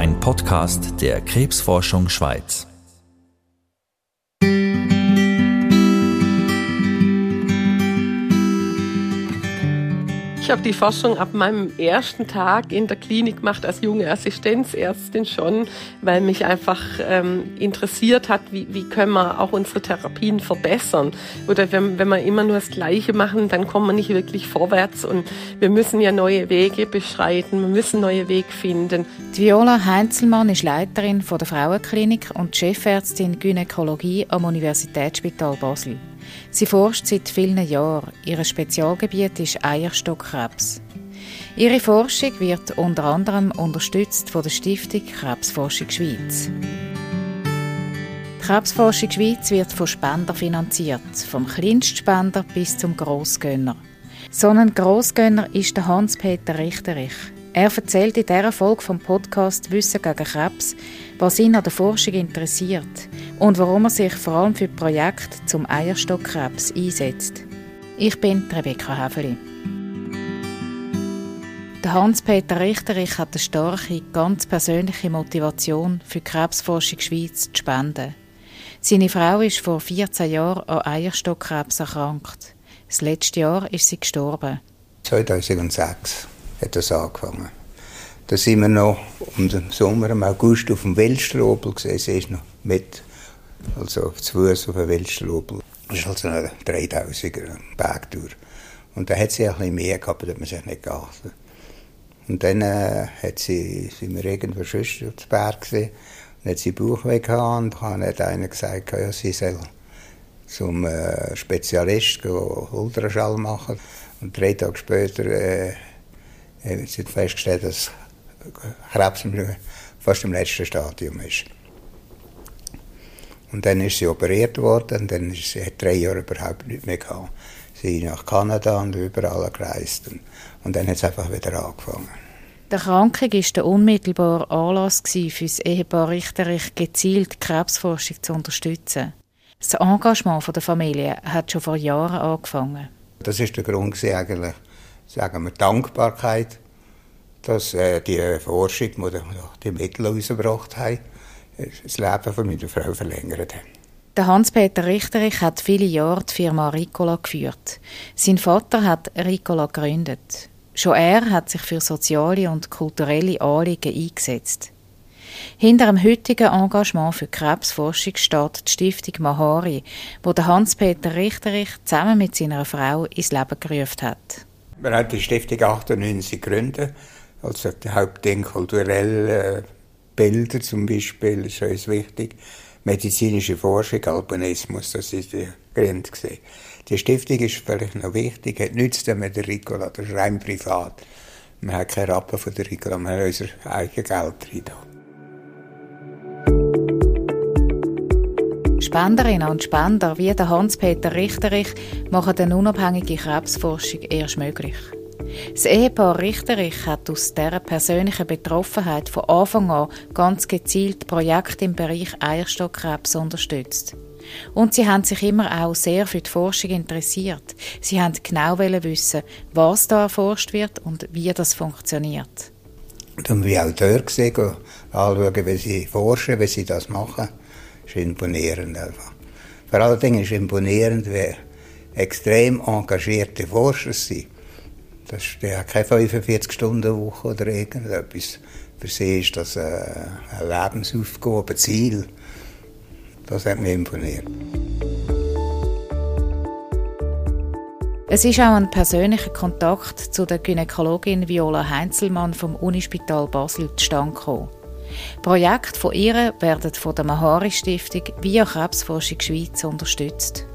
ein Podcast der Krebsforschung Schweiz. Ich habe die Forschung ab meinem ersten Tag in der Klinik gemacht als junge Assistenzärztin schon, weil mich einfach ähm, interessiert hat, wie, wie können wir auch unsere Therapien verbessern. Oder wenn, wenn wir immer nur das Gleiche machen, dann kommen wir nicht wirklich vorwärts und wir müssen ja neue Wege beschreiten, wir müssen neue Wege finden. Viola Heinzelmann ist Leiterin von der Frauenklinik und Chefärztin Gynäkologie am Universitätsspital Basel. Sie forscht seit vielen Jahren. Ihr Spezialgebiet ist Eierstockkrebs. Ihre Forschung wird unter anderem unterstützt von der Stiftung Krebsforschung Schweiz. Die Krebsforschung Schweiz wird von Spendern finanziert, vom Kleinstspender bis zum Grossgönner. So ein Grossgönner ist der Hans-Peter Richterich. Er erzählt in dieser Folge vom Podcast Wissen gegen Krebs, was ihn an der Forschung interessiert und warum er sich vor allem für Projekte zum Eierstockkrebs einsetzt. Ich bin Rebecca Häfeli. Hans-Peter Richterich hat eine starke, ganz persönliche Motivation für die Krebsforschung Schweiz zu spenden. Seine Frau ist vor 14 Jahren an Eierstockkrebs erkrankt. Das letzte Jahr ist sie gestorben. 2006 hat das angefangen. Da sind wir noch im Sommer, im August auf dem Weltstrobel. Sie ist noch mit, also zu Fuß auf dem Weltstrobel. Das ist also ein 3000er Berg durch. Und da hat sie ein bisschen mehr gehabt, da hat man sich nicht geachtet. Und dann äh, hat sie, sind wir irgendwo sonst auf dem Berg gesehen und hat sie Bauchweh gehabt und dann hat einer gesagt, ja, sie soll zum äh, Spezialist Ultraschall machen. Und drei Tage später äh, haben sie festgestellt, dass Krebs fast im letzten Stadium ist. Und dann ist sie operiert worden und dann ist sie hat drei Jahre überhaupt nicht mehr gehabt. Sie ist nach Kanada und überall gereist und, und dann hat es einfach wieder angefangen. Die Erkrankung war der unmittelbare Anlass für das Ehepaar Richterich, gezielt Krebsforschung zu unterstützen. Das Engagement der Familie hat schon vor Jahren angefangen. Das ist der Grund eigentlich, sagen wir, Dankbarkeit, dass äh, die Forschung, die die Mittel rausgebracht haben, das Leben von meiner Frau verlängert haben. Der Hans-Peter Richterich hat viele Jahre die Firma Ricola geführt. Sein Vater hat Ricola gegründet. Schon er hat sich für soziale und kulturelle Anliegen eingesetzt. Hinter dem heutigen Engagement für Krebsforschung steht die Stiftung Mahari, wo der Hans-Peter Richterich zusammen mit seiner Frau ins Leben gerufen hat. Wir haben die Stiftung 98 gegründet, also der Hauptding kulturelle Bilder zum Beispiel ist uns wichtig. Medizinische Forschung, Albinismus, das ist der Grund. Die Stiftung ist vielleicht noch wichtig, hat nichts mit der Ricola, das ist rein privat. Wir haben keine Rappen von der Ricola, wir haben unser eigenes Geld rein. Spenderinnen und Spender wie der Hans-Peter Richterich machen eine unabhängige Krebsforschung erst möglich. Das Ehepaar Richterich hat aus dieser persönlichen Betroffenheit von Anfang an ganz gezielt Projekte im Bereich Eierstockkrebs unterstützt. Und sie haben sich immer auch sehr für die Forschung interessiert. Sie haben genau wissen, was da erforscht wird und wie das funktioniert. Und wie auch dort gesehen, anschauen, wie sie forschen, wie sie das machen, ist imponierend einfach. Vor allen Dingen ist imponierend, wie extrem engagierte Forscher sind. Das ist ja keine 45-Stunden-Woche oder irgendetwas. Für sie ist das eine Lebensaufgabe, ein Ziel. Das hat mich imponiert. Es ist auch ein persönlicher Kontakt zu der Gynäkologin Viola Heinzelmann vom Unispital Basel zustande. Projekte von ihr werden von der Mahari Stiftung via Krebsforschung Schweiz unterstützt.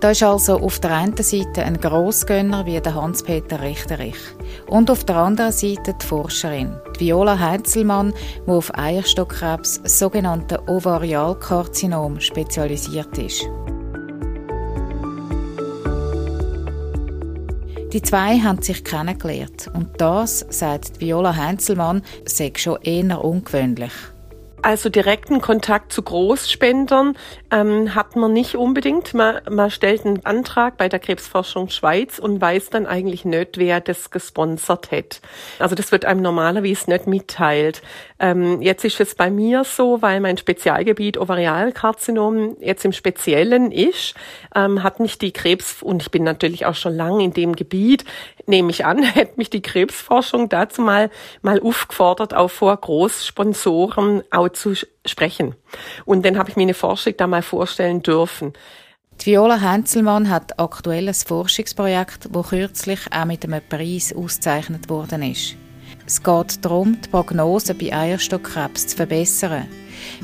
Da ist also auf der einen Seite ein Grossgönner wie der Hans-Peter Richterich und auf der anderen Seite die Forscherin, die Viola Heinzelmann, die auf Eierstockkrebs, sogenannte Ovarialkarzinom, spezialisiert ist. Die zwei haben sich kennengelernt und das, sagt Viola Heinzelmann, sei schon eher ungewöhnlich. Also direkten Kontakt zu Großspendern ähm, hat man nicht unbedingt. Man, man stellt einen Antrag bei der Krebsforschung Schweiz und weiß dann eigentlich nicht, wer das gesponsert hat. Also das wird einem normalerweise nicht mitteilt. Ähm, jetzt ist es bei mir so, weil mein Spezialgebiet Ovarialkarzinom jetzt im Speziellen ist, ähm, hat mich die Krebs, und ich bin natürlich auch schon lange in dem Gebiet, nehme ich an, hätte mich die Krebsforschung dazu mal, mal aufgefordert, auch vor Großsponsoren auch zu sprechen. Und dann habe ich mir eine Forschung da mal vorstellen dürfen. Die Viola Heinzelmann hat aktuell ein Forschungsprojekt, das kürzlich auch mit einem Preis ausgezeichnet worden ist. Es geht darum, die Prognose bei Eierstockkrebs zu verbessern.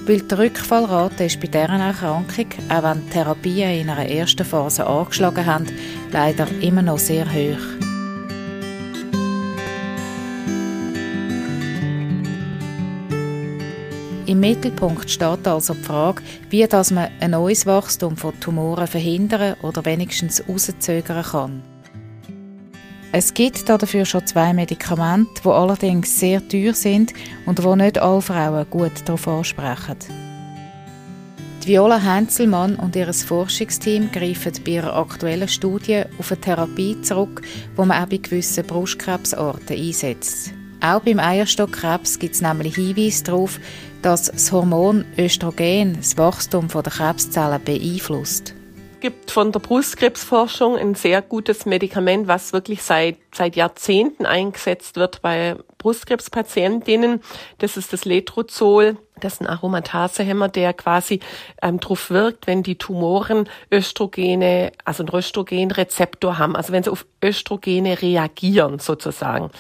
Weil die Rückfallrate ist bei deren Erkrankung, auch wenn Therapien in einer ersten Phase angeschlagen haben, leider immer noch sehr hoch. Im Mittelpunkt steht also die Frage, wie dass man ein neues Wachstum von Tumoren verhindern oder wenigstens rauszögern kann. Es gibt dafür schon zwei Medikamente, die allerdings sehr teuer sind und wo nicht alle Frauen gut darauf ansprechen. Die Viola Heinzelmann und ihr Forschungsteam greifen bei ihrer aktuellen Studie auf eine Therapie zurück, die man auch bei gewissen Brustkrebsorten einsetzt. Auch beim Eierstockkrebs gibt es nämlich Hinweise darauf, dass das Hormon Östrogen das Wachstum der Krebszellen beeinflusst. Es gibt von der Brustkrebsforschung ein sehr gutes Medikament, was wirklich seit, seit Jahrzehnten eingesetzt wird bei Brustkrebspatientinnen. Das ist das Letrozol. Das ist ein Aromatasehemmer, der quasi ähm, darauf wirkt, wenn die Tumoren Östrogene, also einen Östrogenrezeptor haben, also wenn sie auf Östrogene reagieren sozusagen.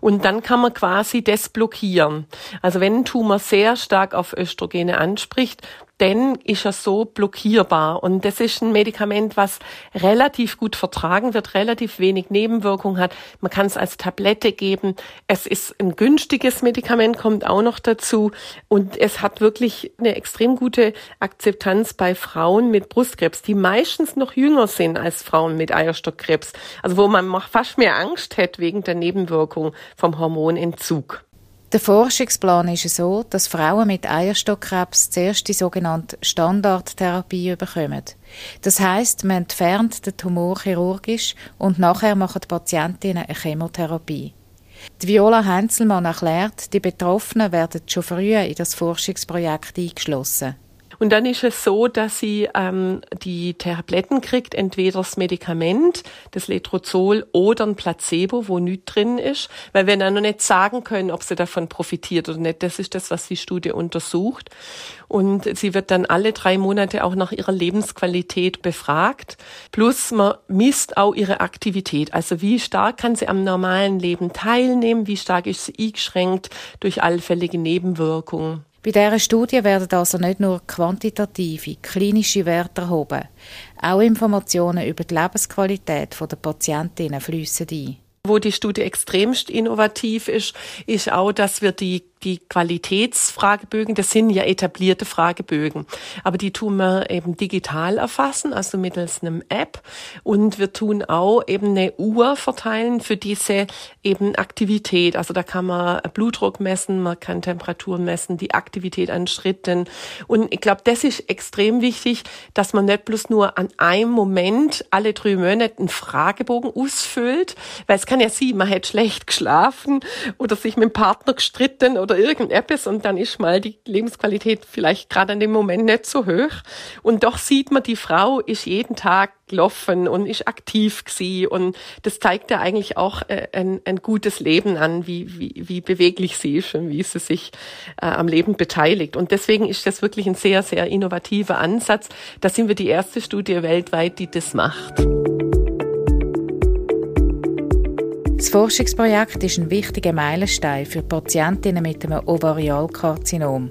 Und dann kann man quasi das blockieren. Also wenn ein Tumor sehr stark auf Östrogene anspricht, dann ist er so blockierbar. Und das ist ein Medikament, was relativ gut vertragen wird, relativ wenig Nebenwirkung hat. Man kann es als Tablette geben. Es ist ein günstiges Medikament, kommt auch noch dazu. Und es hat wirklich eine extrem gute Akzeptanz bei Frauen mit Brustkrebs, die meistens noch jünger sind als Frauen mit Eierstockkrebs. Also wo man fast mehr Angst hätte wegen der Nebenwirkung vom Hormonentzug. Der Forschungsplan ist so, dass Frauen mit Eierstockkrebs zuerst die sogenannte Standardtherapie bekommen. Das heißt, man entfernt den Tumor chirurgisch und nachher machen die Patientinnen eine Chemotherapie. Die Viola Heinzelmann erklärt, die Betroffenen werden schon früher in das Forschungsprojekt eingeschlossen. Und dann ist es so, dass sie ähm, die Tabletten kriegt, entweder das Medikament, das Letrozol oder ein Placebo, wo nichts drin ist, weil wir dann noch nicht sagen können, ob sie davon profitiert oder nicht. Das ist das, was die Studie untersucht. Und sie wird dann alle drei Monate auch nach ihrer Lebensqualität befragt. Plus man misst auch ihre Aktivität. Also wie stark kann sie am normalen Leben teilnehmen? Wie stark ist sie eingeschränkt durch allfällige Nebenwirkungen? Bei dieser Studie werden also nicht nur quantitative, klinische Werte erhoben, auch Informationen über die Lebensqualität der Patientinnen fließen ein. Wo die Studie extremst innovativ ist, ist auch, dass wir die die Qualitätsfragebögen, das sind ja etablierte Fragebögen, aber die tun wir eben digital erfassen, also mittels einem App und wir tun auch eben eine Uhr verteilen für diese eben Aktivität. Also da kann man Blutdruck messen, man kann Temperaturen messen, die Aktivität an Schritten und ich glaube, das ist extrem wichtig, dass man nicht bloß nur an einem Moment alle drei Monate einen Fragebogen ausfüllt, weil es kann ja sein, man hätte schlecht geschlafen oder sich mit dem Partner gestritten oder irgendetwas und dann ist mal die Lebensqualität vielleicht gerade in dem Moment nicht so hoch. Und doch sieht man, die Frau ist jeden Tag gelaufen und ist aktiv gewesen und das zeigt ja eigentlich auch äh, ein, ein gutes Leben an, wie, wie, wie beweglich sie ist und wie sie sich äh, am Leben beteiligt. Und deswegen ist das wirklich ein sehr, sehr innovativer Ansatz. Da sind wir die erste Studie weltweit, die das macht. Das Forschungsprojekt ist ein wichtiger Meilenstein für Patientinnen mit einem Ovarialkarzinom.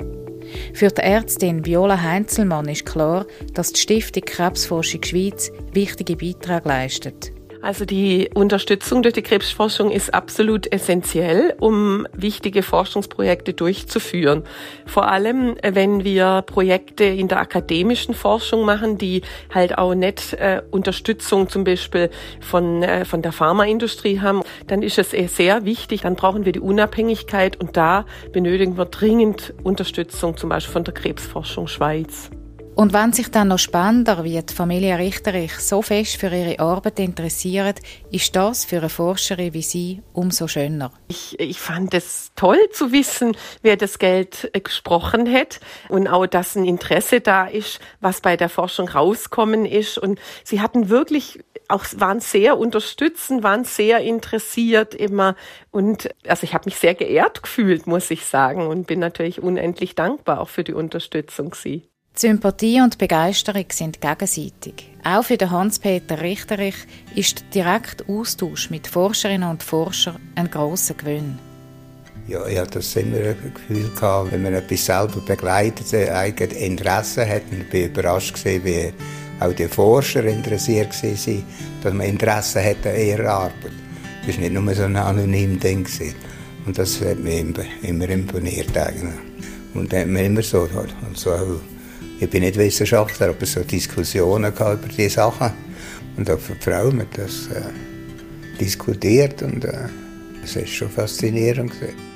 Für die Ärztin Viola Heinzelmann ist klar, dass die Stiftung Krebsforschung Schweiz wichtige Beiträge leistet. Also die Unterstützung durch die Krebsforschung ist absolut essentiell, um wichtige Forschungsprojekte durchzuführen. Vor allem, äh, wenn wir Projekte in der akademischen Forschung machen, die halt auch nicht äh, Unterstützung zum Beispiel von, äh, von der Pharmaindustrie haben, dann ist es sehr wichtig, dann brauchen wir die Unabhängigkeit und da benötigen wir dringend Unterstützung, zum Beispiel von der Krebsforschung Schweiz. Und wenn sich dann noch spannender wie die Familie Richterich so fest für ihre Arbeit interessiert, ist das für eine Forscherin wie Sie umso schöner. Ich, ich fand es toll zu wissen, wer das Geld äh, gesprochen hat und auch, dass ein Interesse da ist, was bei der Forschung rauskommen ist. Und Sie hatten wirklich auch waren sehr unterstützend, waren sehr interessiert immer und also ich habe mich sehr geehrt gefühlt, muss ich sagen und bin natürlich unendlich dankbar auch für die Unterstützung sie. Sympathie und Begeisterung sind gegenseitig. Auch für Hans-Peter Richterich ist der direkte Austausch mit Forscherinnen und Forschern ein grosser Gewinn. Ja, ich hatte das immer ein Gefühl gehabt, wenn man etwas selber begleitet, ein eigenes Interesse hat. Und ich bin überrascht gesehen, wie auch die Forscher interessiert waren, dass man Interesse hat an ihrer Arbeit. Das war nicht nur so ein anonymes Ding. Und das hat mich immer imponiert eigentlich. Und dann hat man immer so, also ich bin nicht Wissenschaftler, aber so Diskussionen über diese Sachen. Und auch für die Frau haben das äh, diskutiert und äh, es ist schon faszinierend. Gewesen.